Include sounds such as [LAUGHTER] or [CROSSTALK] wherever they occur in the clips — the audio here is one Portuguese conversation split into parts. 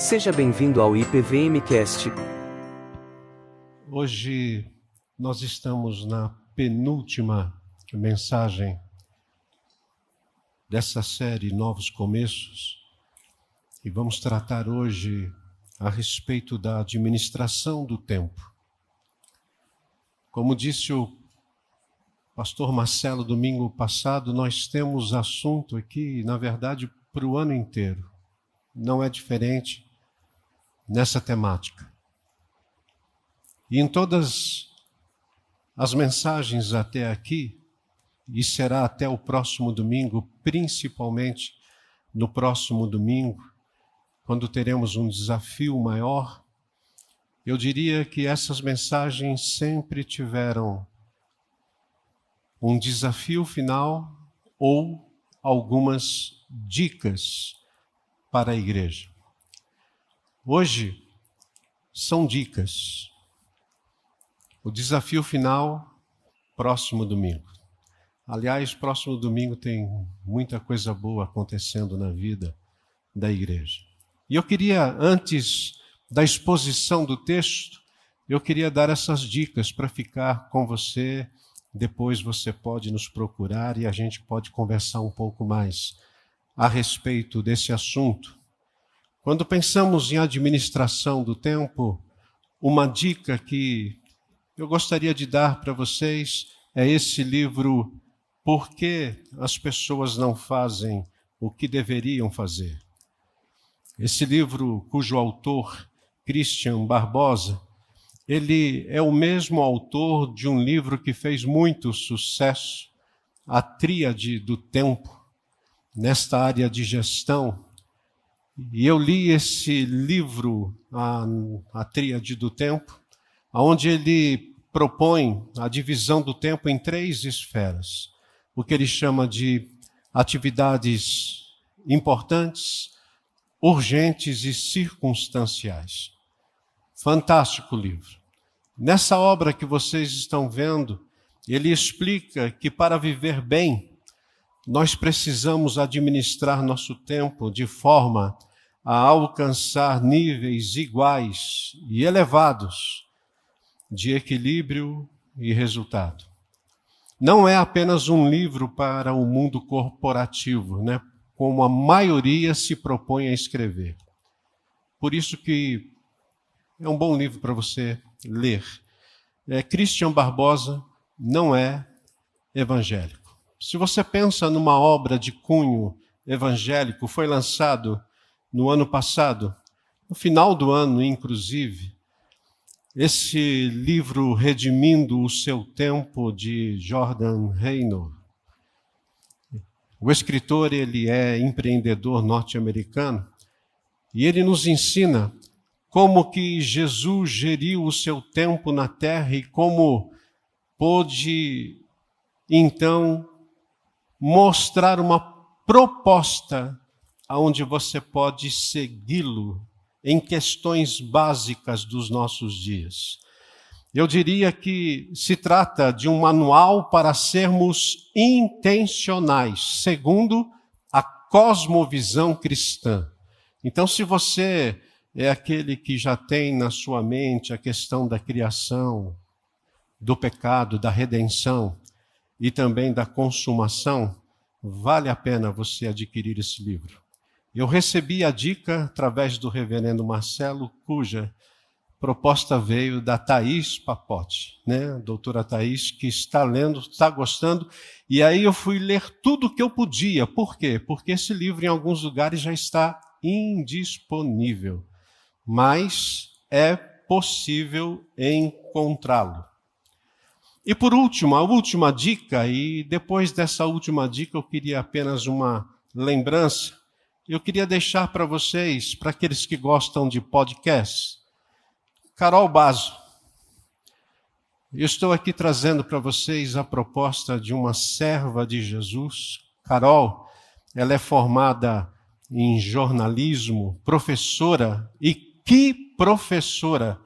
Seja bem-vindo ao IPVMcast. Hoje nós estamos na penúltima mensagem dessa série Novos Começos e vamos tratar hoje a respeito da administração do tempo. Como disse o pastor Marcelo domingo passado, nós temos assunto aqui, na verdade, para o ano inteiro. Não é diferente nessa temática. E em todas as mensagens até aqui, e será até o próximo domingo, principalmente no próximo domingo, quando teremos um desafio maior, eu diria que essas mensagens sempre tiveram um desafio final ou algumas dicas para a igreja. Hoje são dicas. O desafio final, próximo domingo. Aliás, próximo domingo tem muita coisa boa acontecendo na vida da igreja. E eu queria, antes da exposição do texto, eu queria dar essas dicas para ficar com você. Depois você pode nos procurar e a gente pode conversar um pouco mais a respeito desse assunto. Quando pensamos em administração do tempo, uma dica que eu gostaria de dar para vocês é esse livro Por que as pessoas não fazem o que deveriam fazer? Esse livro, cujo autor, Christian Barbosa, ele é o mesmo autor de um livro que fez muito sucesso, A Tríade do Tempo, nesta área de gestão, e eu li esse livro, a, a Tríade do Tempo, onde ele propõe a divisão do tempo em três esferas. O que ele chama de atividades importantes, urgentes e circunstanciais. Fantástico livro. Nessa obra que vocês estão vendo, ele explica que para viver bem, nós precisamos administrar nosso tempo de forma a alcançar níveis iguais e elevados de equilíbrio e resultado. Não é apenas um livro para o mundo corporativo, né? como a maioria se propõe a escrever. Por isso que é um bom livro para você ler. É, Christian Barbosa não é evangélico. Se você pensa numa obra de cunho evangélico, foi lançado no ano passado, no final do ano, inclusive, esse livro Redimindo o Seu Tempo, de Jordan Reynolds. O escritor, ele é empreendedor norte-americano, e ele nos ensina como que Jesus geriu o seu tempo na terra e como pôde, então, mostrar uma proposta aonde você pode segui-lo em questões básicas dos nossos dias. Eu diria que se trata de um manual para sermos intencionais, segundo a cosmovisão cristã. Então, se você é aquele que já tem na sua mente a questão da criação, do pecado, da redenção e também da consumação, vale a pena você adquirir esse livro. Eu recebi a dica através do reverendo Marcelo, cuja proposta veio da Thaís Papote, né? doutora Thaís, que está lendo, está gostando, e aí eu fui ler tudo que eu podia. Por quê? Porque esse livro, em alguns lugares, já está indisponível, mas é possível encontrá-lo. E por último, a última dica, e depois dessa última dica eu queria apenas uma lembrança eu queria deixar para vocês, para aqueles que gostam de podcast, Carol Bazo. Eu estou aqui trazendo para vocês a proposta de uma serva de Jesus. Carol, ela é formada em jornalismo, professora, e que professora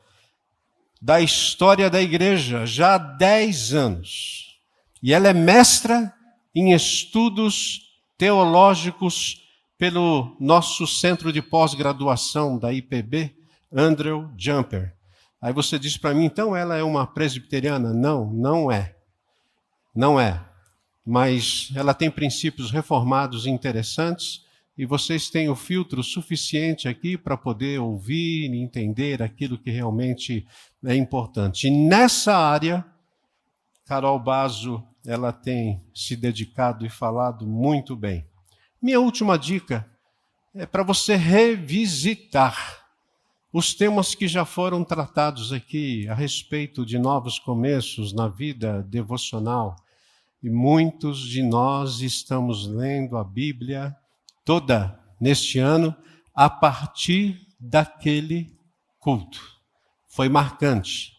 da história da igreja, já há 10 anos. E ela é mestra em estudos teológicos pelo nosso centro de pós-graduação da IPB, Andrew Jumper. Aí você diz para mim, então ela é uma presbiteriana? Não, não é. Não é. Mas ela tem princípios reformados interessantes e vocês têm o filtro suficiente aqui para poder ouvir e entender aquilo que realmente é importante. E nessa área, Carol Bazo, ela tem se dedicado e falado muito bem. Minha última dica é para você revisitar os temas que já foram tratados aqui a respeito de novos começos na vida devocional. E muitos de nós estamos lendo a Bíblia toda neste ano a partir daquele culto. Foi marcante.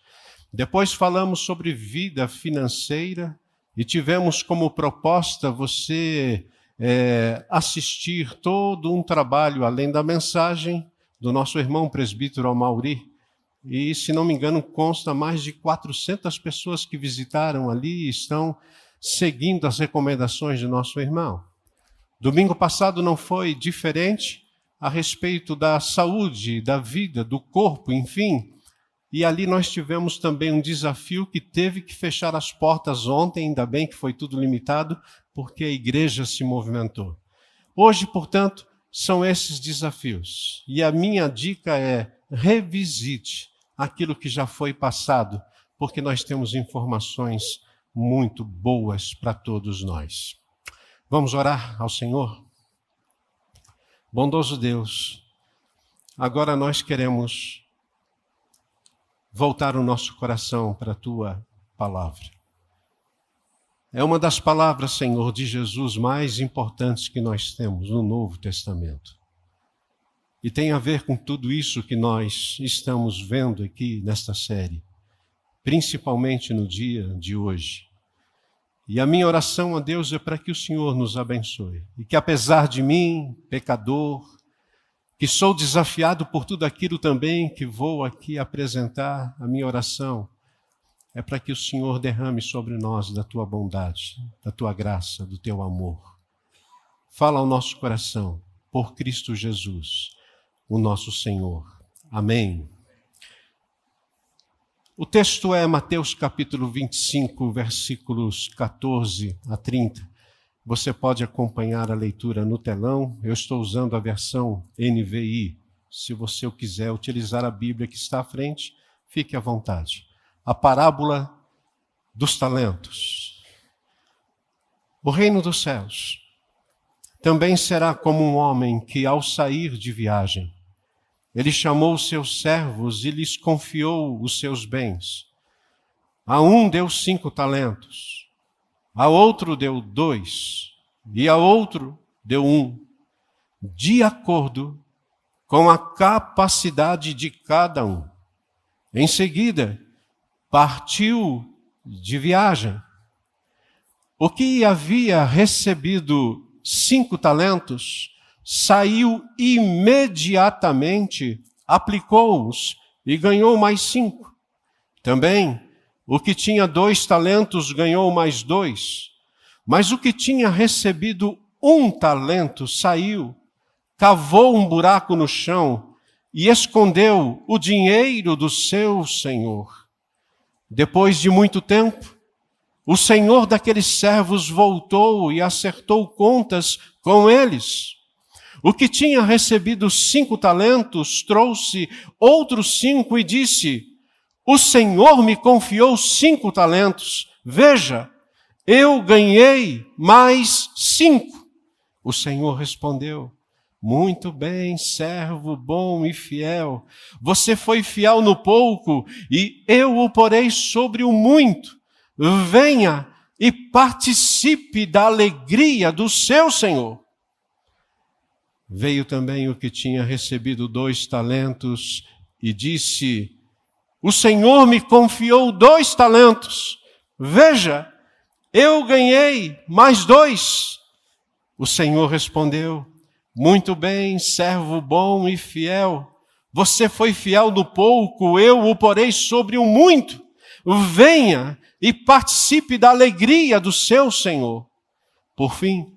Depois falamos sobre vida financeira e tivemos como proposta você é, assistir todo um trabalho além da mensagem do nosso irmão presbítero Amauri. E, se não me engano, consta mais de 400 pessoas que visitaram ali e estão seguindo as recomendações de nosso irmão. Domingo passado não foi diferente a respeito da saúde, da vida, do corpo, enfim. E ali nós tivemos também um desafio que teve que fechar as portas ontem, ainda bem que foi tudo limitado, porque a igreja se movimentou. Hoje, portanto, são esses desafios. E a minha dica é: revisite aquilo que já foi passado, porque nós temos informações muito boas para todos nós. Vamos orar ao Senhor? Bondoso Deus, agora nós queremos voltar o nosso coração para a tua palavra. É uma das palavras, Senhor, de Jesus mais importantes que nós temos no Novo Testamento. E tem a ver com tudo isso que nós estamos vendo aqui nesta série, principalmente no dia de hoje. E a minha oração a Deus é para que o Senhor nos abençoe. E que apesar de mim, pecador, que sou desafiado por tudo aquilo também que vou aqui apresentar, a minha oração é para que o Senhor derrame sobre nós da tua bondade, da tua graça, do teu amor. Fala ao nosso coração, por Cristo Jesus, o nosso Senhor. Amém. O texto é Mateus capítulo 25, versículos 14 a 30. Você pode acompanhar a leitura no telão. Eu estou usando a versão NVI. Se você quiser utilizar a Bíblia que está à frente, fique à vontade. A parábola dos talentos. O reino dos céus também será como um homem que, ao sair de viagem, ele chamou seus servos e lhes confiou os seus bens. A um deu cinco talentos, a outro deu dois, e a outro deu um, de acordo com a capacidade de cada um. Em seguida, partiu de viagem. O que havia recebido cinco talentos saiu imediatamente, aplicou-os e ganhou mais cinco. Também, o que tinha dois talentos ganhou mais dois. Mas o que tinha recebido um talento saiu, cavou um buraco no chão e escondeu o dinheiro do seu senhor. Depois de muito tempo, o senhor daqueles servos voltou e acertou contas com eles. O que tinha recebido cinco talentos trouxe outros cinco e disse: O Senhor me confiou cinco talentos. Veja, eu ganhei mais cinco. O Senhor respondeu: Muito bem, servo bom e fiel. Você foi fiel no pouco e eu o porei sobre o muito. Venha e participe da alegria do seu Senhor. Veio também o que tinha recebido dois talentos e disse: O Senhor me confiou dois talentos. Veja, eu ganhei mais dois. O Senhor respondeu: Muito bem, servo bom e fiel. Você foi fiel no pouco, eu o porei sobre o muito. Venha e participe da alegria do seu Senhor. Por fim,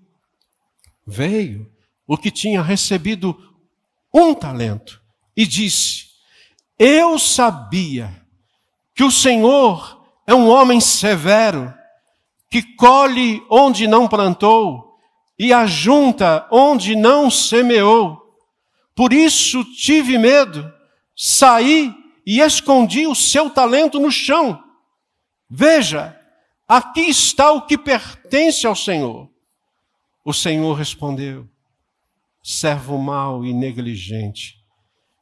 veio o que tinha recebido um talento e disse: Eu sabia que o Senhor é um homem severo, que colhe onde não plantou e ajunta onde não semeou. Por isso tive medo, saí e escondi o seu talento no chão. Veja, aqui está o que pertence ao Senhor. O Senhor respondeu: servo mau e negligente.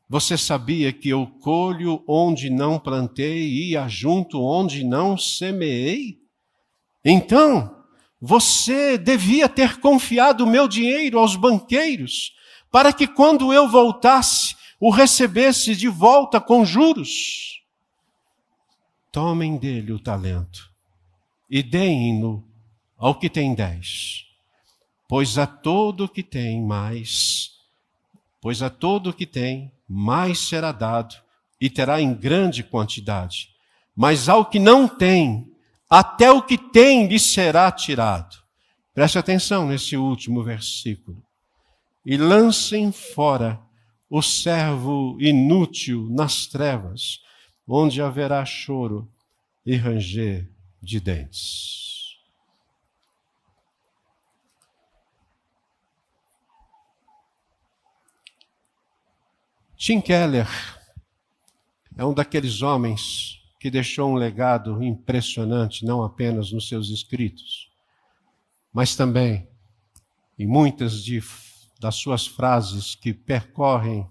Você sabia que eu colho onde não plantei e ajunto onde não semeei? Então, você devia ter confiado meu dinheiro aos banqueiros, para que quando eu voltasse, o recebesse de volta com juros. Tomem dele o talento e deem-no ao que tem dez Pois a todo que tem mais, pois a todo que tem, mais será dado, e terá em grande quantidade. Mas ao que não tem, até o que tem lhe será tirado. Preste atenção nesse último versículo. E lancem fora o servo inútil nas trevas, onde haverá choro e ranger de dentes. Tim Keller é um daqueles homens que deixou um legado impressionante, não apenas nos seus escritos, mas também em muitas de, das suas frases que percorrem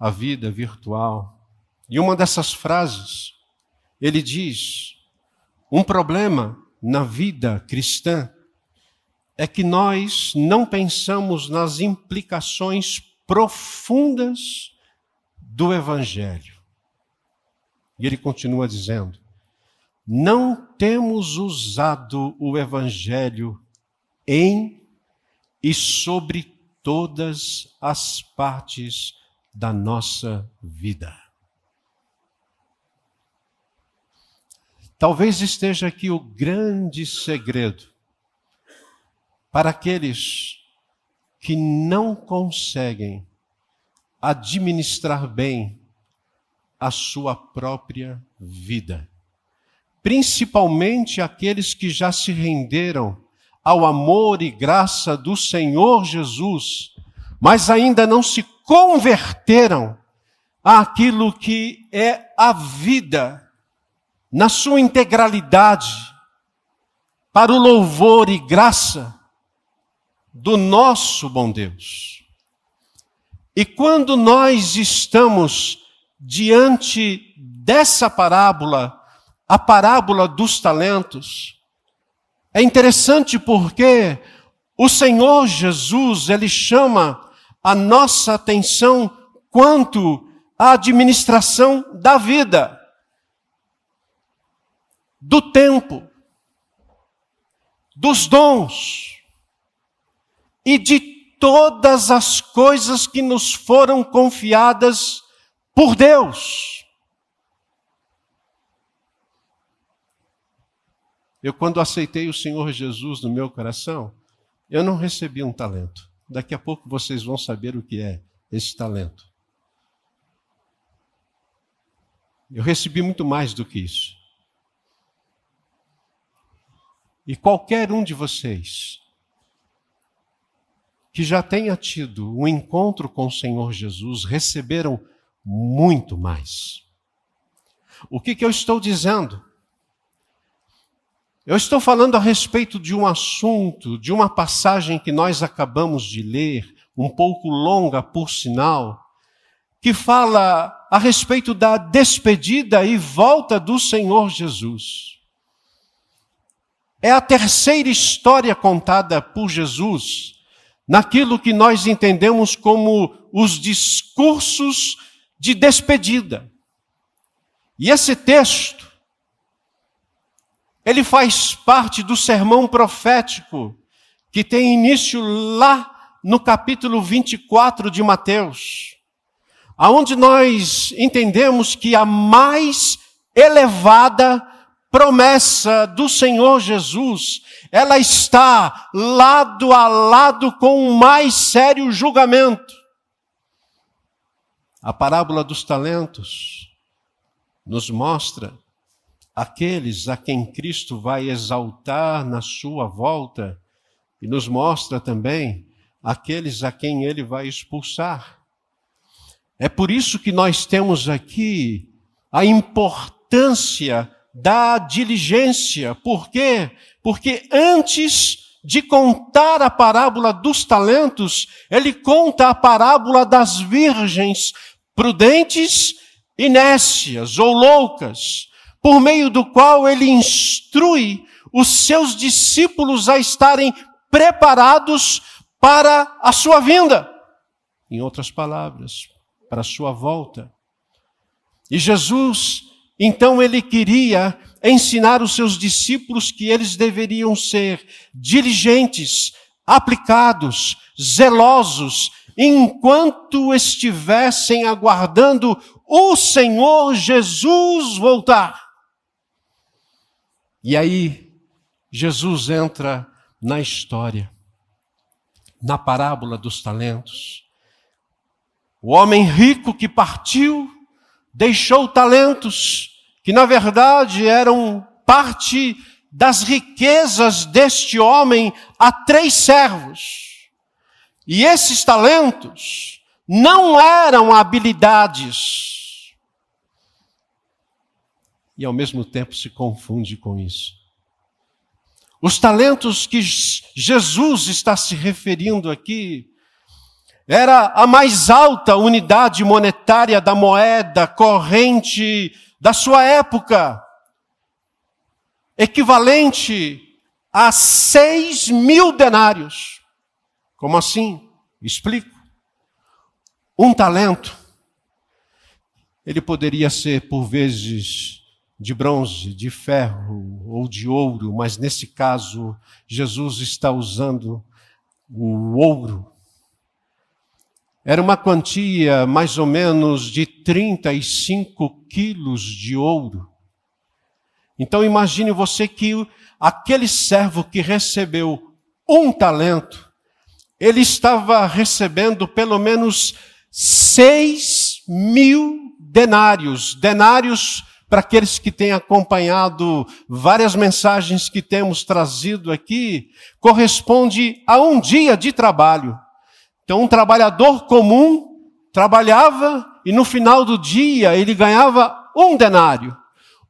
a vida virtual. E uma dessas frases, ele diz: um problema na vida cristã é que nós não pensamos nas implicações profundas do Evangelho. E ele continua dizendo: não temos usado o Evangelho em e sobre todas as partes da nossa vida. Talvez esteja aqui o grande segredo para aqueles que não conseguem administrar bem a sua própria vida. Principalmente aqueles que já se renderam ao amor e graça do Senhor Jesus, mas ainda não se converteram àquilo que é a vida na sua integralidade, para o louvor e graça do nosso bom Deus. E quando nós estamos diante dessa parábola, a parábola dos talentos, é interessante porque o Senhor Jesus, ele chama a nossa atenção quanto à administração da vida, do tempo, dos dons e de todas as coisas que nos foram confiadas por Deus. Eu, quando aceitei o Senhor Jesus no meu coração, eu não recebi um talento. Daqui a pouco vocês vão saber o que é esse talento. Eu recebi muito mais do que isso. E qualquer um de vocês que já tenha tido um encontro com o Senhor Jesus receberam muito mais. O que, que eu estou dizendo? Eu estou falando a respeito de um assunto, de uma passagem que nós acabamos de ler, um pouco longa por sinal, que fala a respeito da despedida e volta do Senhor Jesus. É a terceira história contada por Jesus naquilo que nós entendemos como os discursos de despedida. E esse texto, ele faz parte do sermão profético que tem início lá no capítulo 24 de Mateus, aonde nós entendemos que a mais elevada promessa do Senhor Jesus, ela está lado a lado com o mais sério julgamento. A parábola dos talentos nos mostra aqueles a quem Cristo vai exaltar na sua volta e nos mostra também aqueles a quem ele vai expulsar. É por isso que nós temos aqui a importância da diligência. Por quê? Porque antes de contar a parábola dos talentos, ele conta a parábola das virgens prudentes e nécias ou loucas, por meio do qual ele instrui os seus discípulos a estarem preparados para a sua vinda. Em outras palavras, para a sua volta. E Jesus, então, ele queria ensinar os seus discípulos que eles deveriam ser diligentes, aplicados, zelosos, enquanto estivessem aguardando o Senhor Jesus voltar. E aí, Jesus entra na história, na parábola dos talentos. O homem rico que partiu deixou talentos que, na verdade, eram parte das riquezas deste homem a três servos. E esses talentos não eram habilidades. E ao mesmo tempo se confunde com isso. Os talentos que Jesus está se referindo aqui era a mais alta unidade monetária da moeda corrente da sua época, equivalente a seis mil denários. Como assim? Explico. Um talento, ele poderia ser por vezes de bronze, de ferro ou de ouro, mas nesse caso, Jesus está usando o ouro era uma quantia mais ou menos de 35 quilos de ouro. Então imagine você que aquele servo que recebeu um talento, ele estava recebendo pelo menos seis mil denários. Denários, para aqueles que têm acompanhado várias mensagens que temos trazido aqui, corresponde a um dia de trabalho. Então, um trabalhador comum trabalhava e no final do dia ele ganhava um denário,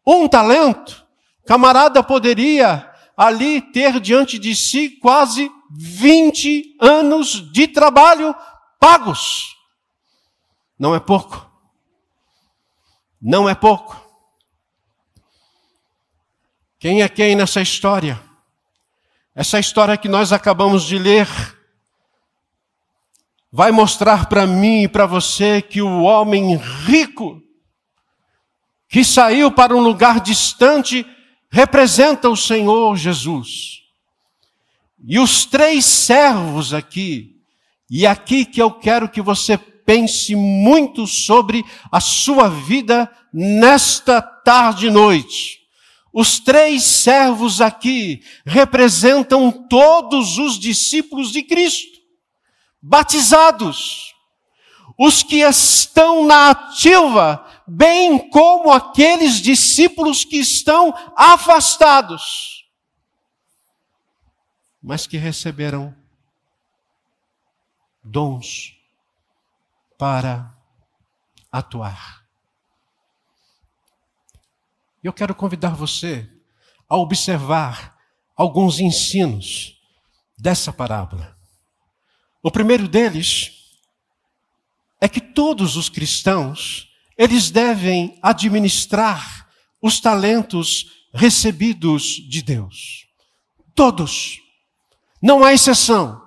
um talento. Camarada poderia ali ter diante de si quase 20 anos de trabalho pagos. Não é pouco. Não é pouco. Quem é quem nessa história? Essa história que nós acabamos de ler vai mostrar para mim e para você que o homem rico, que saiu para um lugar distante, representa o Senhor Jesus. E os três servos aqui, e aqui que eu quero que você pense muito sobre a sua vida nesta tarde e noite. Os três servos aqui representam todos os discípulos de Cristo batizados, os que estão na ativa, bem como aqueles discípulos que estão afastados, mas que receberam dons para atuar. Eu quero convidar você a observar alguns ensinos dessa parábola. O primeiro deles é que todos os cristãos, eles devem administrar os talentos recebidos de Deus. Todos. Não há exceção.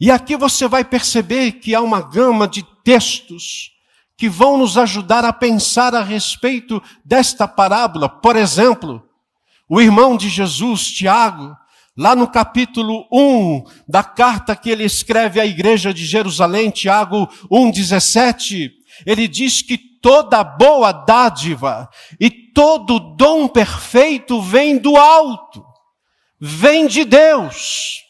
E aqui você vai perceber que há uma gama de textos que vão nos ajudar a pensar a respeito desta parábola. Por exemplo, o irmão de Jesus, Tiago, Lá no capítulo 1 da carta que ele escreve à igreja de Jerusalém, Tiago 1,17, ele diz que toda boa dádiva e todo dom perfeito vem do alto, vem de Deus.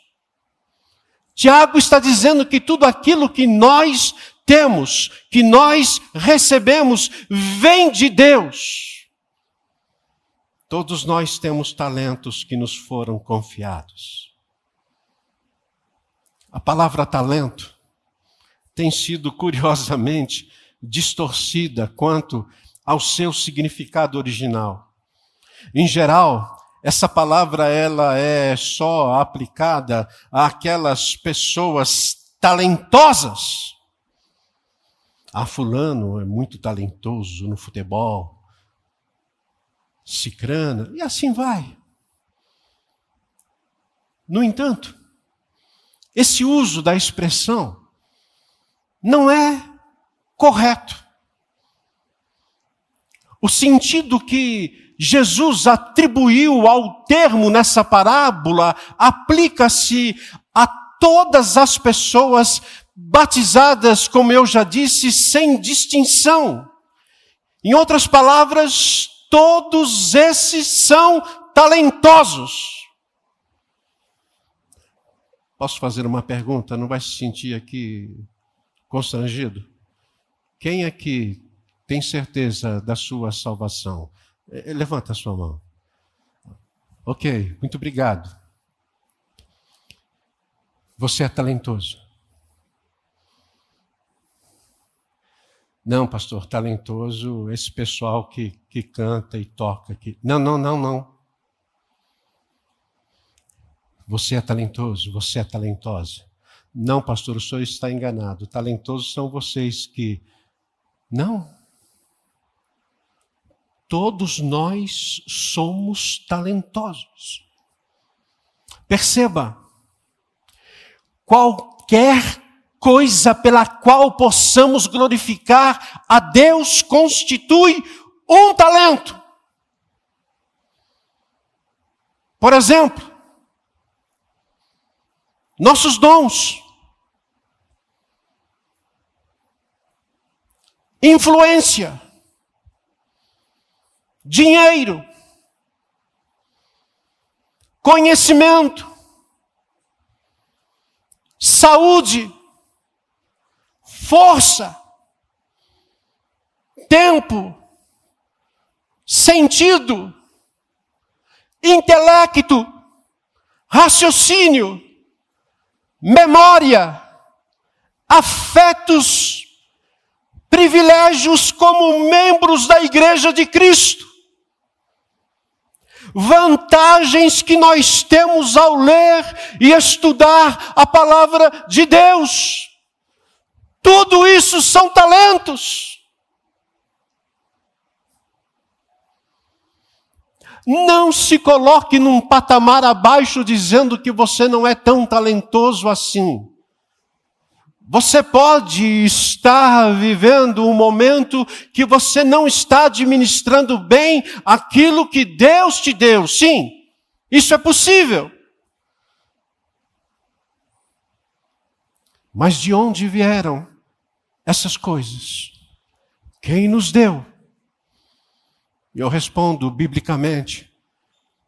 Tiago está dizendo que tudo aquilo que nós temos, que nós recebemos, vem de Deus. Todos nós temos talentos que nos foram confiados. A palavra talento tem sido curiosamente distorcida quanto ao seu significado original. Em geral, essa palavra ela é só aplicada àquelas pessoas talentosas. Ah, fulano é muito talentoso no futebol. Cicrana, e assim vai. No entanto, esse uso da expressão não é correto. O sentido que Jesus atribuiu ao termo nessa parábola aplica-se a todas as pessoas batizadas, como eu já disse, sem distinção. Em outras palavras, todos esses são talentosos. Posso fazer uma pergunta? Não vai se sentir aqui constrangido? Quem aqui tem certeza da sua salvação? É, é, levanta a sua mão. Ok, muito obrigado. Você é talentoso. Não, pastor, talentoso, esse pessoal que, que canta e toca aqui. Não, não, não, não. Você é talentoso, você é talentosa. Não, pastor, o senhor está enganado. Talentosos são vocês que. Não. Todos nós somos talentosos. Perceba, qualquer coisa pela qual possamos glorificar a Deus constitui um talento. Por exemplo, nossos dons, influência, dinheiro, conhecimento, saúde, força, tempo, sentido, intelecto, raciocínio, memória, afetos, privilégios como membros da Igreja de Cristo vantagens que nós temos ao ler e estudar a palavra de Deus. Tudo isso são talentos. Não se coloque num patamar abaixo dizendo que você não é tão talentoso assim. Você pode estar vivendo um momento que você não está administrando bem aquilo que Deus te deu. Sim, isso é possível. Mas de onde vieram essas coisas? Quem nos deu? Eu respondo biblicamente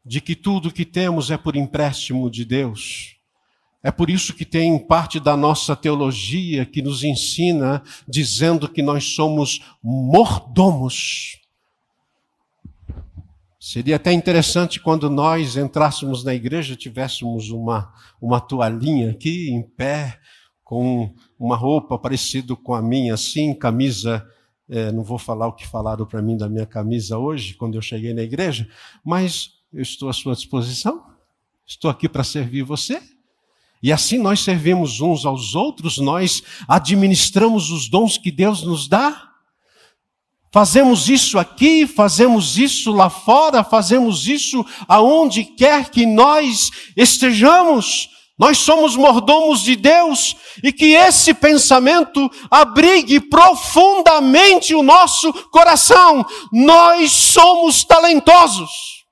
de que tudo que temos é por empréstimo de Deus. É por isso que tem parte da nossa teologia que nos ensina dizendo que nós somos mordomos. Seria até interessante quando nós entrássemos na igreja, tivéssemos uma, uma toalhinha aqui em pé, com uma roupa parecida com a minha, assim, camisa. É, não vou falar o que falaram para mim da minha camisa hoje, quando eu cheguei na igreja, mas eu estou à sua disposição. Estou aqui para servir você. E assim nós servimos uns aos outros, nós administramos os dons que Deus nos dá. Fazemos isso aqui, fazemos isso lá fora, fazemos isso aonde quer que nós estejamos. Nós somos mordomos de Deus e que esse pensamento abrigue profundamente o nosso coração. Nós somos talentosos.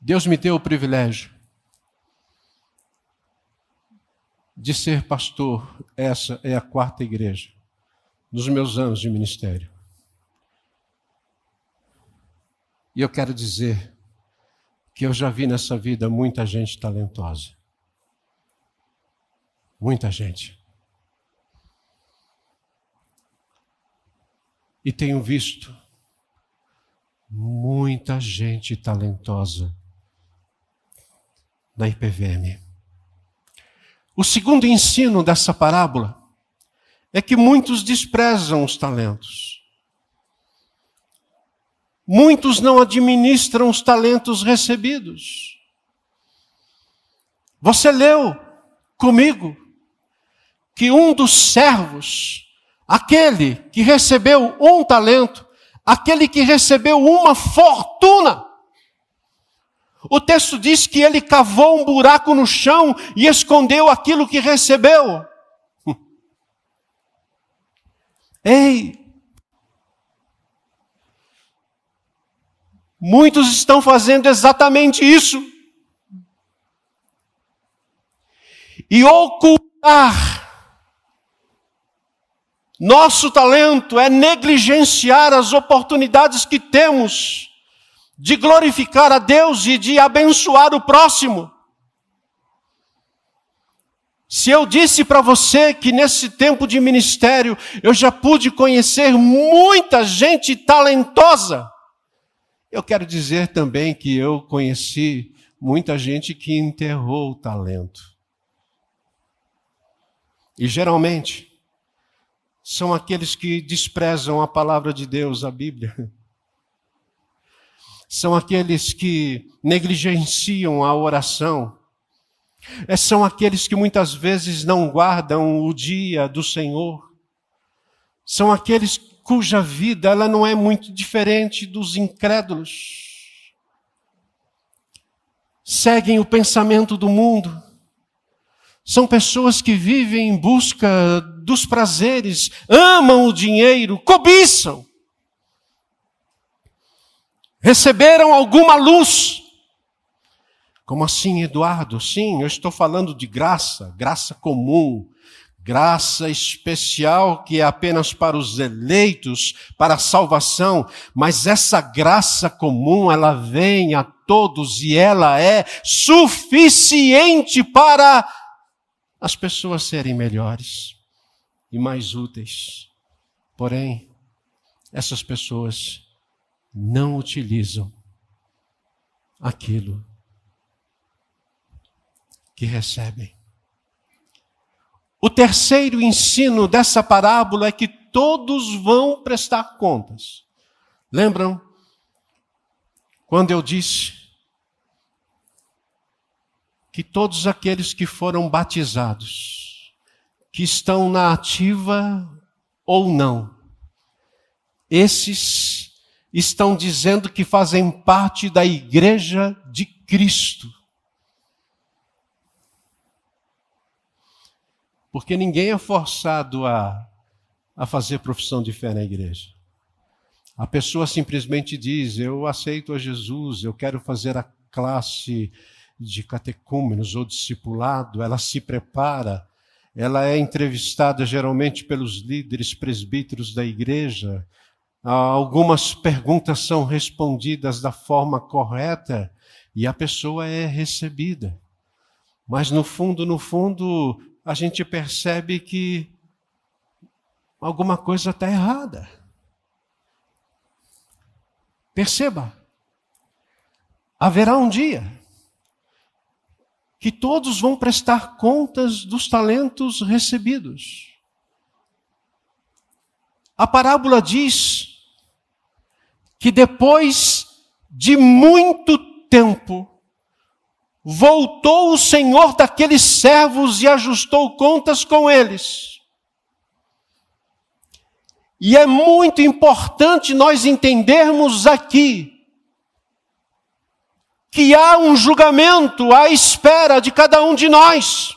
Deus me deu o privilégio de ser pastor, essa é a quarta igreja nos meus anos de ministério. E eu quero dizer que eu já vi nessa vida muita gente talentosa. Muita gente. E tenho visto muita gente talentosa na IPVM. O segundo ensino dessa parábola é que muitos desprezam os talentos. Muitos não administram os talentos recebidos. Você leu comigo que um dos servos, aquele que recebeu um talento, aquele que recebeu uma fortuna, o texto diz que ele cavou um buraco no chão e escondeu aquilo que recebeu. Ei! Muitos estão fazendo exatamente isso. E ocultar nosso talento é negligenciar as oportunidades que temos de glorificar a Deus e de abençoar o próximo. Se eu disse para você que nesse tempo de ministério eu já pude conhecer muita gente talentosa, eu quero dizer também que eu conheci muita gente que enterrou o talento. E geralmente são aqueles que desprezam a palavra de Deus, a Bíblia. São aqueles que negligenciam a oração, é, são aqueles que muitas vezes não guardam o dia do Senhor, são aqueles cuja vida ela não é muito diferente dos incrédulos. Seguem o pensamento do mundo. São pessoas que vivem em busca dos prazeres, amam o dinheiro, cobiçam receberam alguma luz. Como assim, Eduardo? Sim, eu estou falando de graça, graça comum, graça especial que é apenas para os eleitos, para a salvação, mas essa graça comum, ela vem a todos e ela é suficiente para as pessoas serem melhores e mais úteis. Porém, essas pessoas não utilizam aquilo que recebem. O terceiro ensino dessa parábola é que todos vão prestar contas. Lembram quando eu disse que todos aqueles que foram batizados, que estão na ativa ou não, esses estão dizendo que fazem parte da igreja de Cristo. Porque ninguém é forçado a, a fazer profissão de fé na igreja. A pessoa simplesmente diz: Eu aceito a Jesus, eu quero fazer a classe de catecúmenos ou discipulado. Ela se prepara, ela é entrevistada geralmente pelos líderes presbíteros da igreja, algumas perguntas são respondidas da forma correta e a pessoa é recebida. Mas no fundo, no fundo, a gente percebe que alguma coisa está errada. Perceba, haverá um dia que todos vão prestar contas dos talentos recebidos. A parábola diz que depois de muito tempo, voltou o Senhor daqueles servos e ajustou contas com eles. E é muito importante nós entendermos aqui que há um julgamento à espera de cada um de nós.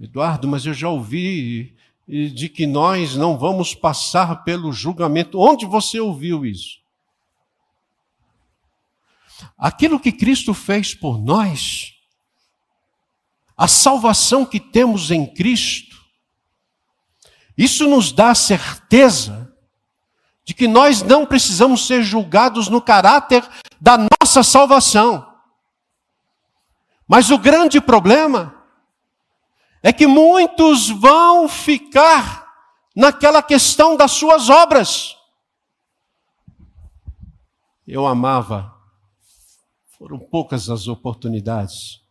Eduardo, mas eu já ouvi de que nós não vamos passar pelo julgamento. Onde você ouviu isso? Aquilo que Cristo fez por nós, a salvação que temos em Cristo, isso nos dá a certeza de que nós não precisamos ser julgados no caráter da nossa salvação. Mas o grande problema é que muitos vão ficar naquela questão das suas obras. Eu amava, foram poucas as oportunidades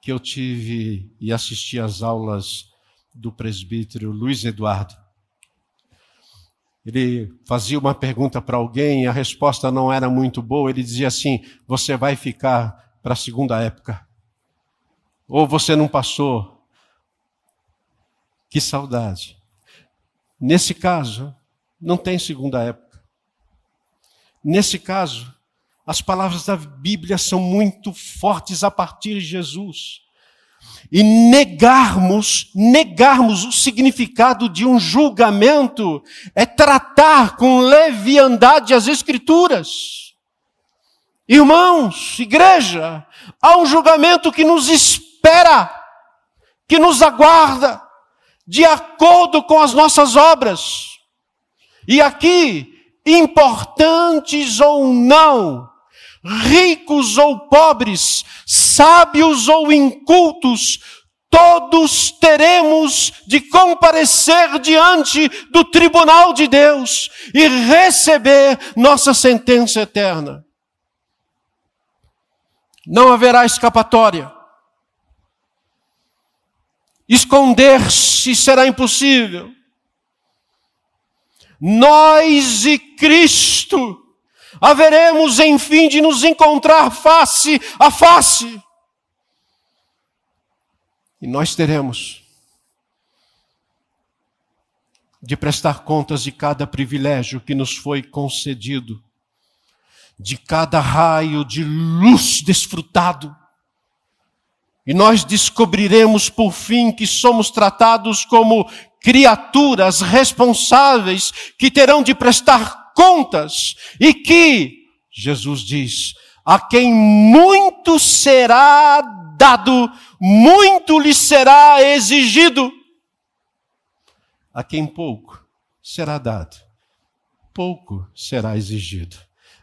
que eu tive e assisti às aulas do presbítero Luiz Eduardo. Ele fazia uma pergunta para alguém a resposta não era muito boa. Ele dizia assim: Você vai ficar para a segunda época. Ou você não passou. Que saudade. Nesse caso, não tem segunda época. Nesse caso, as palavras da Bíblia são muito fortes a partir de Jesus. E negarmos, negarmos o significado de um julgamento é tratar com leviandade as Escrituras. Irmãos, igreja, há um julgamento que nos espera, que nos aguarda, de acordo com as nossas obras. E aqui, importantes ou não, ricos ou pobres, sábios ou incultos, todos teremos de comparecer diante do tribunal de Deus e receber nossa sentença eterna. Não haverá escapatória. Esconder-se será impossível. Nós e Cristo haveremos, enfim, de nos encontrar face a face. E nós teremos de prestar contas de cada privilégio que nos foi concedido, de cada raio de luz desfrutado. E nós descobriremos por fim que somos tratados como criaturas responsáveis que terão de prestar contas e que, Jesus diz, a quem muito será dado, muito lhe será exigido. A quem pouco será dado, pouco será exigido.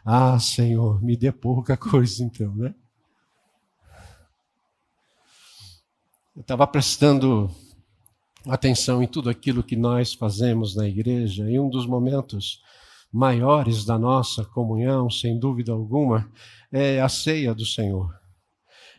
Ah, Senhor, me dê pouca coisa então, né? Eu estava prestando atenção em tudo aquilo que nós fazemos na igreja, e um dos momentos maiores da nossa comunhão, sem dúvida alguma, é a ceia do Senhor.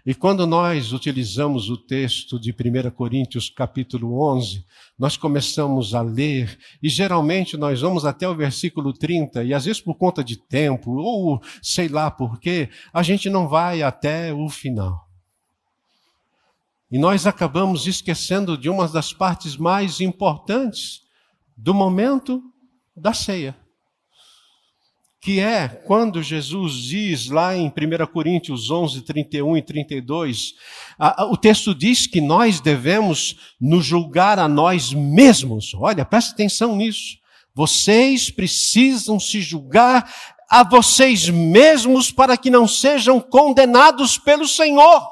E quando nós utilizamos o texto de 1 Coríntios capítulo 11, nós começamos a ler, e geralmente nós vamos até o versículo 30, e às vezes por conta de tempo, ou sei lá por quê, a gente não vai até o final. E nós acabamos esquecendo de uma das partes mais importantes do momento da ceia que é quando Jesus diz lá em 1 Coríntios 11, 31 e 32, a, a, o texto diz que nós devemos nos julgar a nós mesmos. Olha, presta atenção nisso. Vocês precisam se julgar a vocês mesmos para que não sejam condenados pelo Senhor.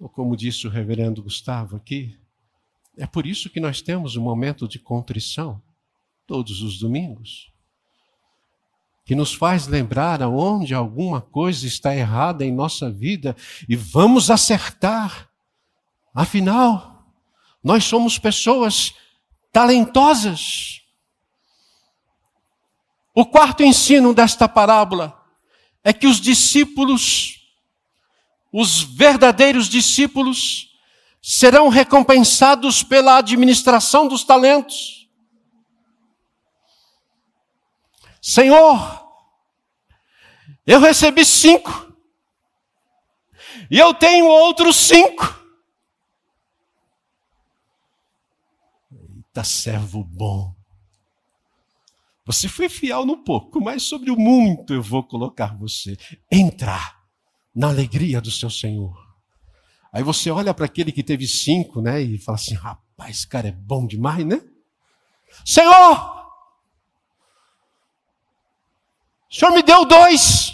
Ou como disse o reverendo Gustavo aqui, é por isso que nós temos um momento de contrição todos os domingos, que nos faz lembrar aonde alguma coisa está errada em nossa vida e vamos acertar. Afinal, nós somos pessoas talentosas. O quarto ensino desta parábola é que os discípulos, os verdadeiros discípulos, serão recompensados pela administração dos talentos. Senhor, eu recebi cinco, e eu tenho outros cinco. Eita, servo bom. Você foi fiel no pouco, mas sobre o muito eu vou colocar você. Entra na alegria do seu Senhor. Aí você olha para aquele que teve cinco, né? E fala assim: rapaz, esse cara é bom demais, né? Senhor, o Senhor me deu dois.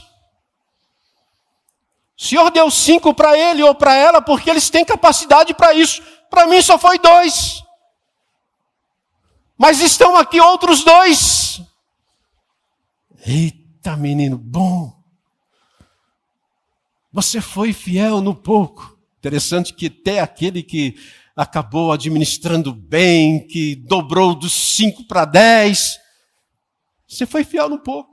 O Senhor deu cinco para ele ou para ela porque eles têm capacidade para isso. Para mim só foi dois. Mas estão aqui outros dois. Eita, menino bom. Você foi fiel no pouco. Interessante que até aquele que acabou administrando bem, que dobrou dos cinco para dez, você foi fiel no pouco.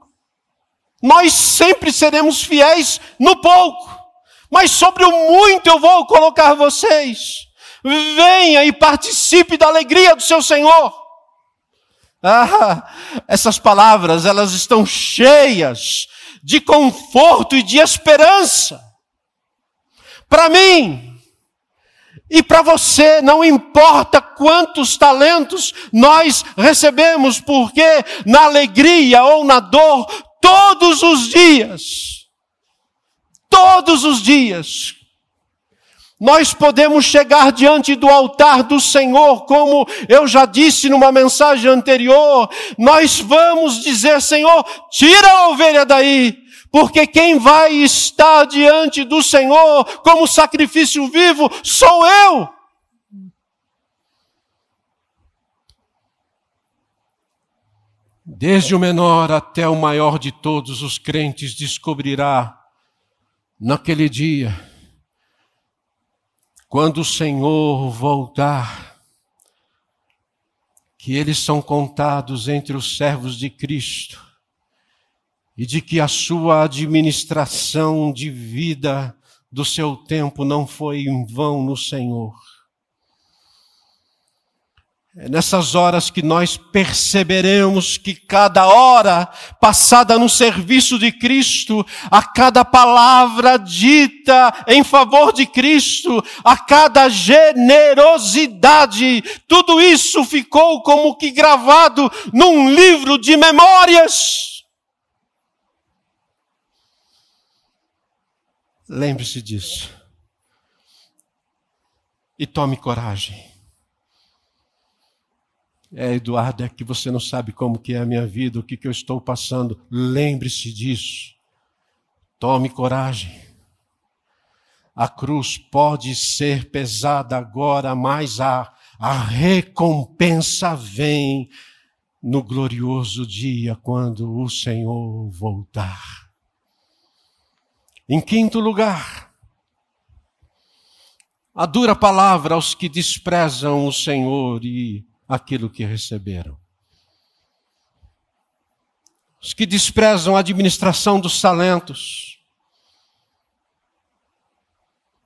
Nós sempre seremos fiéis no pouco, mas sobre o muito eu vou colocar vocês. Venha e participe da alegria do seu Senhor. Ah, essas palavras, elas estão cheias de conforto e de esperança. Para mim e para você, não importa quantos talentos nós recebemos, porque na alegria ou na dor, todos os dias, todos os dias, nós podemos chegar diante do altar do Senhor, como eu já disse numa mensagem anterior, nós vamos dizer, Senhor, tira a ovelha daí, porque quem vai estar diante do Senhor como sacrifício vivo sou eu. Desde o menor até o maior de todos os crentes descobrirá naquele dia quando o Senhor voltar, que eles são contados entre os servos de Cristo e de que a sua administração de vida do seu tempo não foi em vão no Senhor. É nessas horas que nós perceberemos que cada hora passada no serviço de Cristo, a cada palavra dita em favor de Cristo, a cada generosidade, tudo isso ficou como que gravado num livro de memórias. Lembre-se disso. E tome coragem. É, Eduardo, é que você não sabe como que é a minha vida, o que, que eu estou passando. Lembre-se disso. Tome coragem. A cruz pode ser pesada agora, mas a, a recompensa vem no glorioso dia quando o Senhor voltar. Em quinto lugar, a dura palavra aos que desprezam o Senhor e aquilo que receberam. Os que desprezam a administração dos talentos.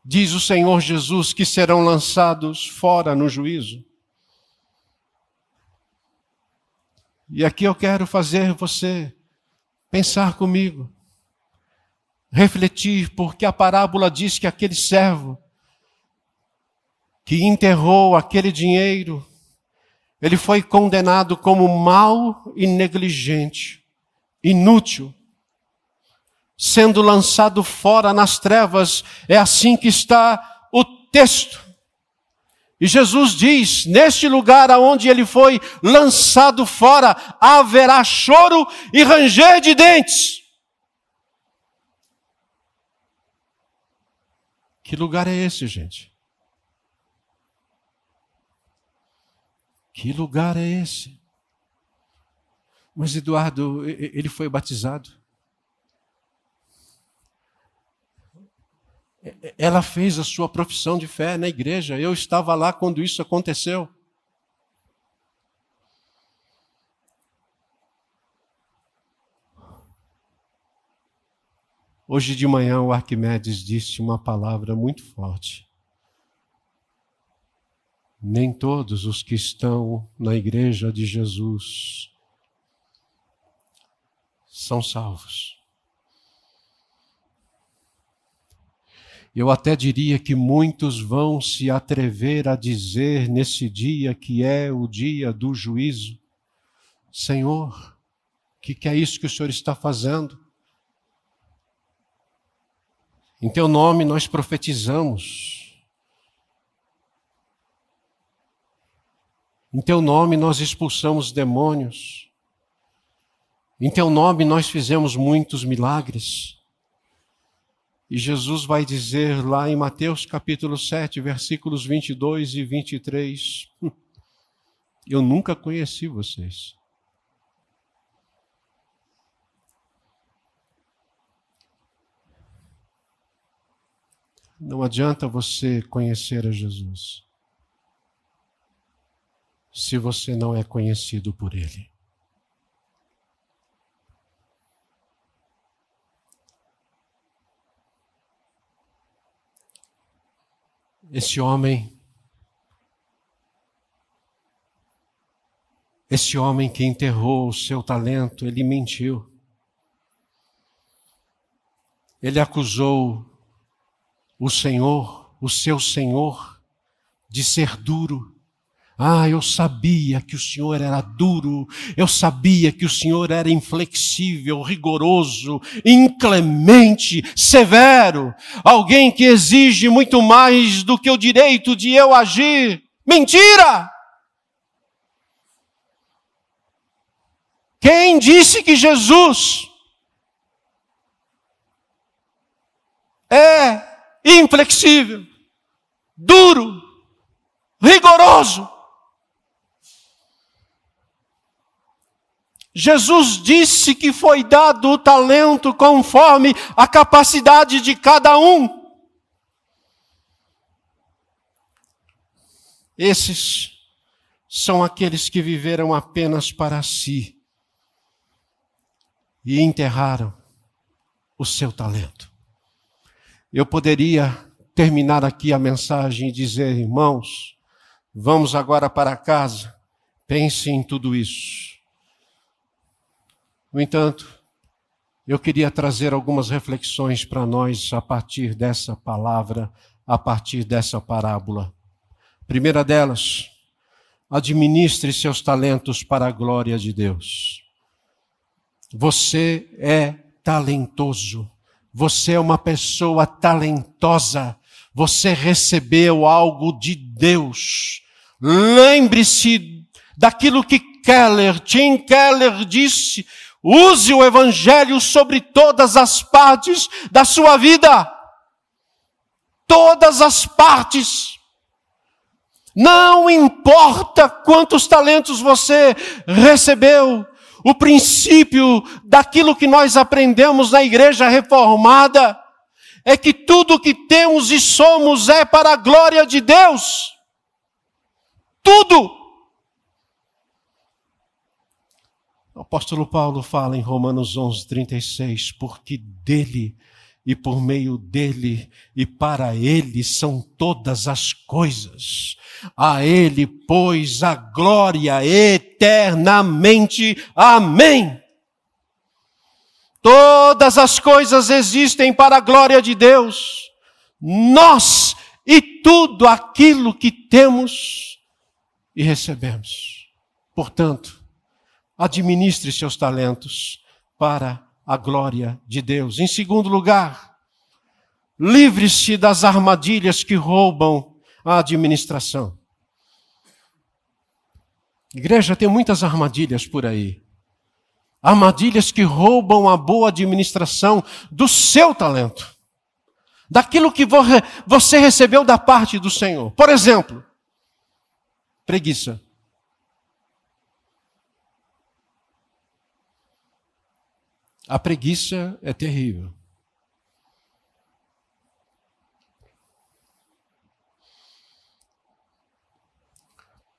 Diz o Senhor Jesus que serão lançados fora no juízo. E aqui eu quero fazer você pensar comigo, refletir, porque a parábola diz que aquele servo que enterrou aquele dinheiro ele foi condenado como mau e negligente, inútil, sendo lançado fora nas trevas. É assim que está o texto. E Jesus diz: neste lugar aonde ele foi lançado fora, haverá choro e ranger de dentes. Que lugar é esse, gente? Que lugar é esse? Mas Eduardo, ele foi batizado. Ela fez a sua profissão de fé na igreja. Eu estava lá quando isso aconteceu. Hoje de manhã o Arquimedes disse uma palavra muito forte. Nem todos os que estão na igreja de Jesus são salvos. Eu até diria que muitos vão se atrever a dizer nesse dia que é o dia do juízo: Senhor, o que, que é isso que o Senhor está fazendo? Em teu nome nós profetizamos Em teu nome nós expulsamos demônios. Em teu nome nós fizemos muitos milagres. E Jesus vai dizer lá em Mateus capítulo 7, versículos 22 e 23: Eu nunca conheci vocês. Não adianta você conhecer a Jesus se você não é conhecido por Ele. Esse homem, esse homem que enterrou o seu talento, ele mentiu. Ele acusou o Senhor, o seu Senhor, de ser duro. Ah, eu sabia que o Senhor era duro, eu sabia que o Senhor era inflexível, rigoroso, inclemente, severo, alguém que exige muito mais do que o direito de eu agir. Mentira! Quem disse que Jesus é inflexível, duro, rigoroso? Jesus disse que foi dado o talento conforme a capacidade de cada um. Esses são aqueles que viveram apenas para si e enterraram o seu talento. Eu poderia terminar aqui a mensagem e dizer, irmãos, vamos agora para casa, pense em tudo isso. No entanto, eu queria trazer algumas reflexões para nós a partir dessa palavra, a partir dessa parábola. Primeira delas, administre seus talentos para a glória de Deus. Você é talentoso. Você é uma pessoa talentosa. Você recebeu algo de Deus. Lembre-se daquilo que Keller, Tim Keller disse Use o Evangelho sobre todas as partes da sua vida. Todas as partes. Não importa quantos talentos você recebeu, o princípio daquilo que nós aprendemos na igreja reformada é que tudo que temos e somos é para a glória de Deus. Tudo. O apóstolo Paulo fala em Romanos 11, 36, porque dele e por meio dele e para ele são todas as coisas. A ele, pois, a glória eternamente. Amém. Todas as coisas existem para a glória de Deus. Nós e tudo aquilo que temos e recebemos. Portanto, administre seus talentos para a glória de Deus. Em segundo lugar, livre-se das armadilhas que roubam a administração. Igreja tem muitas armadilhas por aí. Armadilhas que roubam a boa administração do seu talento, daquilo que você recebeu da parte do Senhor. Por exemplo, preguiça. A preguiça é terrível.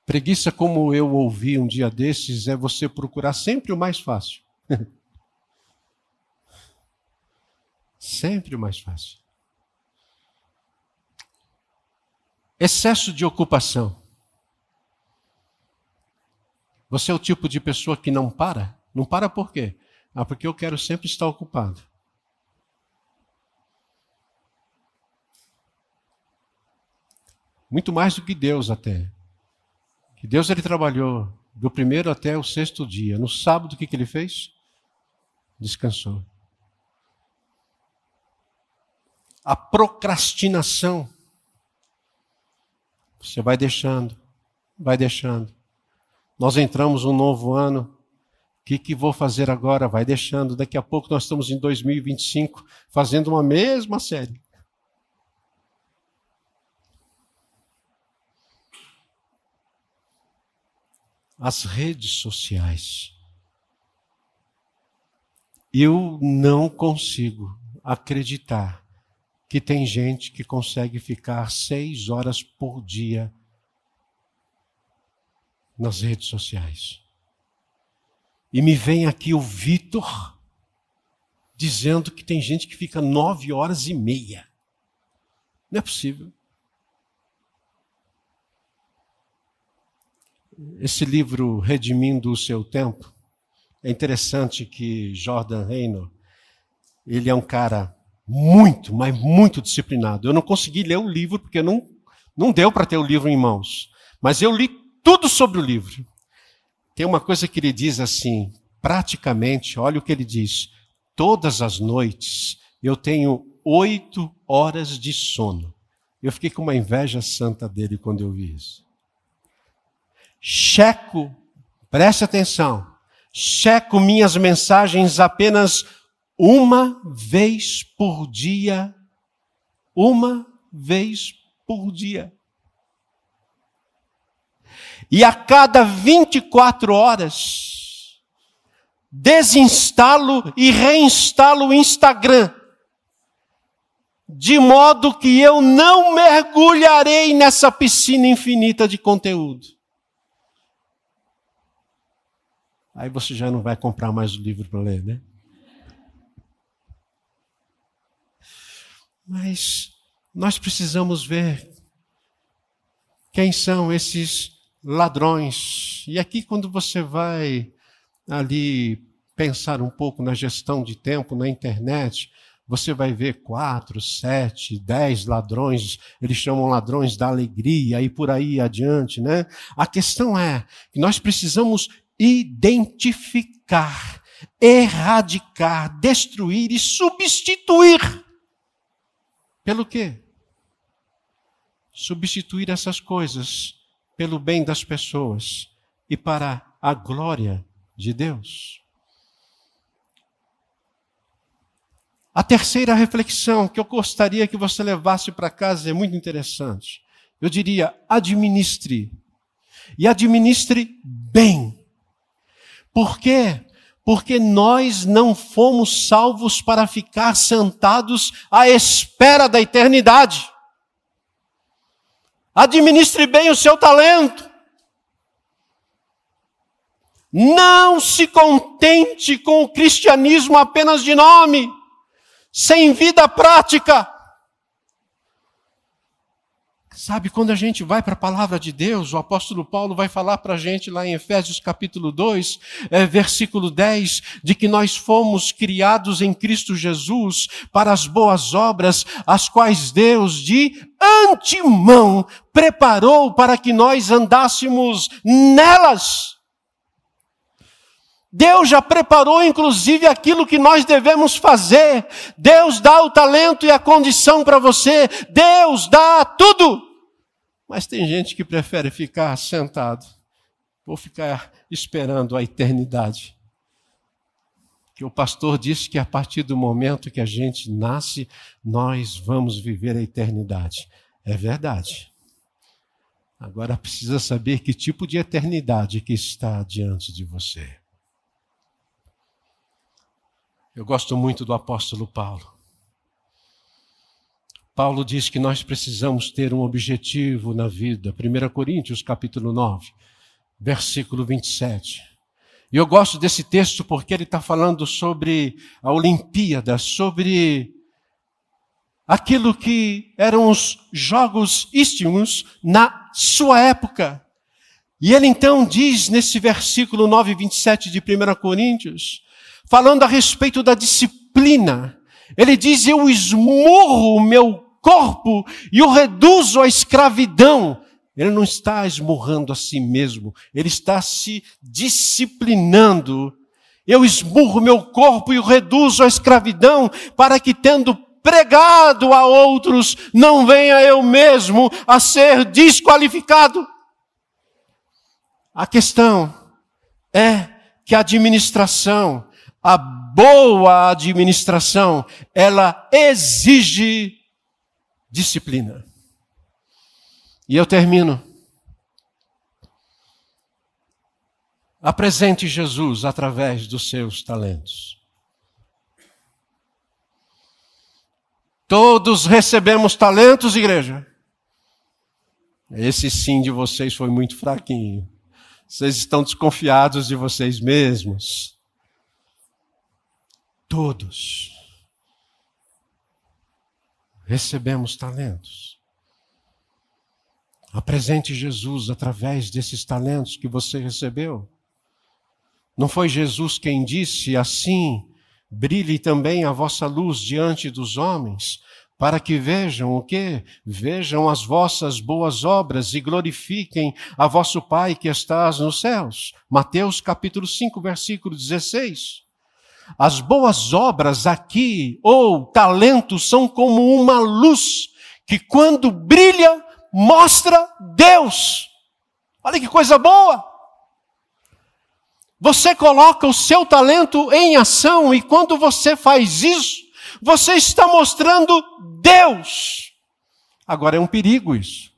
Preguiça, como eu ouvi um dia desses, é você procurar sempre o mais fácil. [LAUGHS] sempre o mais fácil. Excesso de ocupação. Você é o tipo de pessoa que não para? Não para por quê? Ah, porque eu quero sempre estar ocupado. Muito mais do que Deus até. Que Deus ele trabalhou do primeiro até o sexto dia. No sábado o que, que ele fez? Descansou. A procrastinação. Você vai deixando, vai deixando. Nós entramos um novo ano O que, que vou fazer agora? Vai deixando. Daqui a pouco nós estamos em 2025 fazendo uma mesma série. As redes sociais. Eu não consigo acreditar que tem gente que consegue ficar seis horas por dia nas redes sociais. E me vem aqui o Vitor dizendo que tem gente que fica nove horas e meia. Não é possível. Esse livro, Redimindo o Seu Tempo, é interessante que Jordan Reynor, ele é um cara muito, mas muito disciplinado. Eu não consegui ler o livro porque não, não deu para ter o livro em mãos. Mas eu li tudo sobre o livro. Tem uma coisa que ele diz assim, praticamente, olha o que ele diz: todas as noites eu tenho oito horas de sono. Eu fiquei com uma inveja santa dele quando eu vi isso. Checo, preste atenção, checo minhas mensagens apenas uma vez por dia. Uma vez por dia. E a cada 24 horas, desinstalo e reinstalo o Instagram, de modo que eu não mergulharei nessa piscina infinita de conteúdo. Aí você já não vai comprar mais o livro para ler, né? Mas nós precisamos ver quem são esses ladrões. E aqui, quando você vai ali pensar um pouco na gestão de tempo na internet, você vai ver quatro, sete, dez ladrões, eles chamam ladrões da alegria e por aí adiante, né? A questão é que nós precisamos identificar, erradicar, destruir e substituir. Pelo quê? Substituir essas coisas pelo bem das pessoas e para a glória de Deus. A terceira reflexão que eu gostaria que você levasse para casa é muito interessante. Eu diria: administre. E administre bem. Por quê? Porque nós não fomos salvos para ficar sentados à espera da eternidade. Administre bem o seu talento. Não se contente com o cristianismo apenas de nome, sem vida prática. Sabe, quando a gente vai para a palavra de Deus, o apóstolo Paulo vai falar para a gente lá em Efésios capítulo 2, é, versículo 10, de que nós fomos criados em Cristo Jesus para as boas obras, as quais Deus de antemão preparou para que nós andássemos nelas. Deus já preparou, inclusive, aquilo que nós devemos fazer. Deus dá o talento e a condição para você. Deus dá tudo. Mas tem gente que prefere ficar sentado. Vou ficar esperando a eternidade. Que o pastor disse que a partir do momento que a gente nasce, nós vamos viver a eternidade. É verdade. Agora precisa saber que tipo de eternidade que está diante de você. Eu gosto muito do apóstolo Paulo. Paulo diz que nós precisamos ter um objetivo na vida. 1 Coríntios, capítulo 9, versículo 27. E eu gosto desse texto porque ele está falando sobre a Olimpíada, sobre aquilo que eram os jogos istmos na sua época. E ele então diz nesse versículo 9, 27 de 1 Coríntios, falando a respeito da disciplina. Ele diz: Eu esmurro o meu corpo e o reduzo à escravidão. Ele não está esmurrando a si mesmo, ele está se disciplinando. Eu esmurro meu corpo e o reduzo à escravidão, para que, tendo pregado a outros, não venha eu mesmo a ser desqualificado. A questão é que a administração, a boa administração, ela exige disciplina. E eu termino. Apresente Jesus através dos seus talentos. Todos recebemos talentos, igreja. Esse sim de vocês foi muito fraquinho. Vocês estão desconfiados de vocês mesmos. Todos recebemos talentos. Apresente Jesus através desses talentos que você recebeu. Não foi Jesus quem disse assim: brilhe também a vossa luz diante dos homens, para que vejam o quê? Vejam as vossas boas obras e glorifiquem a vosso Pai que estás nos céus. Mateus capítulo 5, versículo 16. As boas obras aqui, ou talentos, são como uma luz que quando brilha, mostra Deus. Olha que coisa boa! Você coloca o seu talento em ação e quando você faz isso, você está mostrando Deus. Agora é um perigo isso.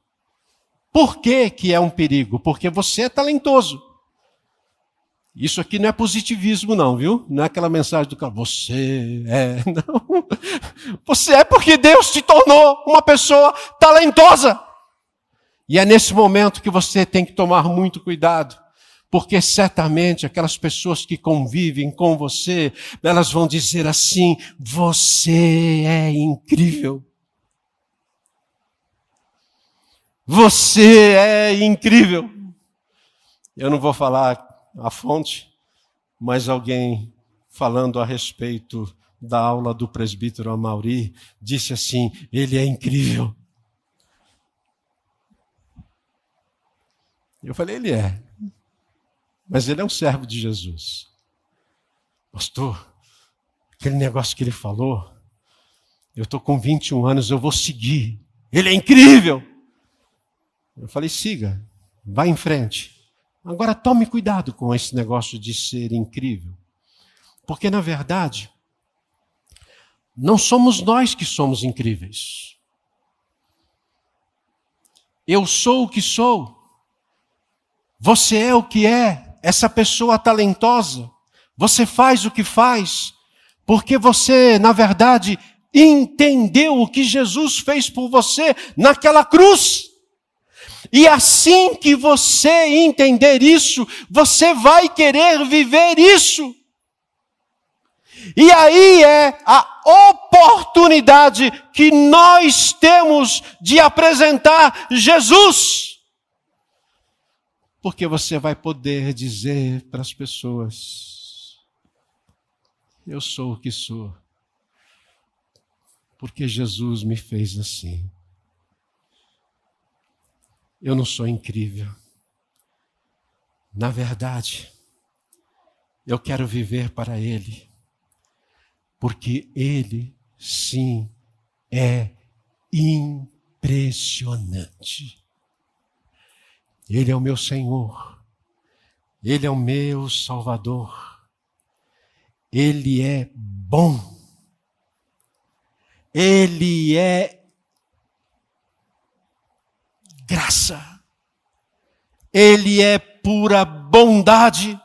Por que, que é um perigo? Porque você é talentoso. Isso aqui não é positivismo, não, viu? Não é aquela mensagem do cara, você é. [LAUGHS] Não. Você é porque Deus te tornou uma pessoa talentosa. E é nesse momento que você tem que tomar muito cuidado porque certamente aquelas pessoas que convivem com você, elas vão dizer assim: você é incrível. Você é incrível. Eu não vou falar a fonte, mas alguém falando a respeito da aula do presbítero Amauri disse assim: ele é incrível. Eu falei: ele é. Mas ele é um servo de Jesus. Pastor, aquele negócio que ele falou, eu estou com 21 anos, eu vou seguir. Ele é incrível. Eu falei, siga, vá em frente. Agora tome cuidado com esse negócio de ser incrível. Porque, na verdade, não somos nós que somos incríveis. Eu sou o que sou. Você é o que é essa pessoa talentosa, você faz o que faz, porque você, na verdade, entendeu o que Jesus fez por você naquela cruz. E assim que você entender isso, você vai querer viver isso. E aí é a oportunidade que nós temos de apresentar Jesus porque você vai poder dizer para as pessoas: Eu sou o que sou, porque Jesus me fez assim. Eu não sou incrível. Na verdade, eu quero viver para Ele, porque Ele, sim, é impressionante. Ele é o meu Senhor, Ele é o meu Salvador, Ele é bom, Ele é graça, Ele é pura bondade.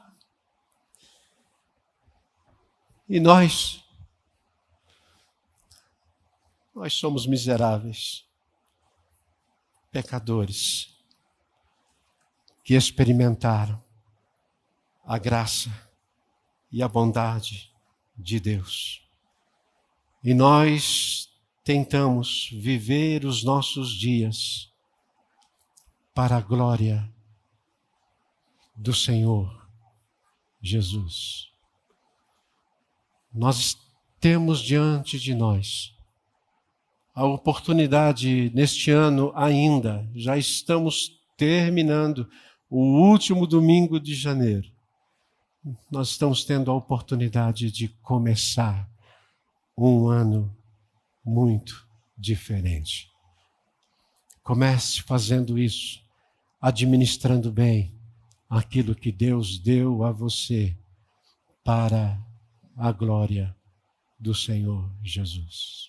E nós, nós somos miseráveis, pecadores que experimentaram a graça e a bondade de Deus. E nós tentamos viver os nossos dias para a glória do Senhor Jesus. Nós temos diante de nós a oportunidade neste ano ainda, já estamos terminando o último domingo de janeiro, nós estamos tendo a oportunidade de começar um ano muito diferente. Comece fazendo isso, administrando bem aquilo que Deus deu a você para a glória do Senhor Jesus.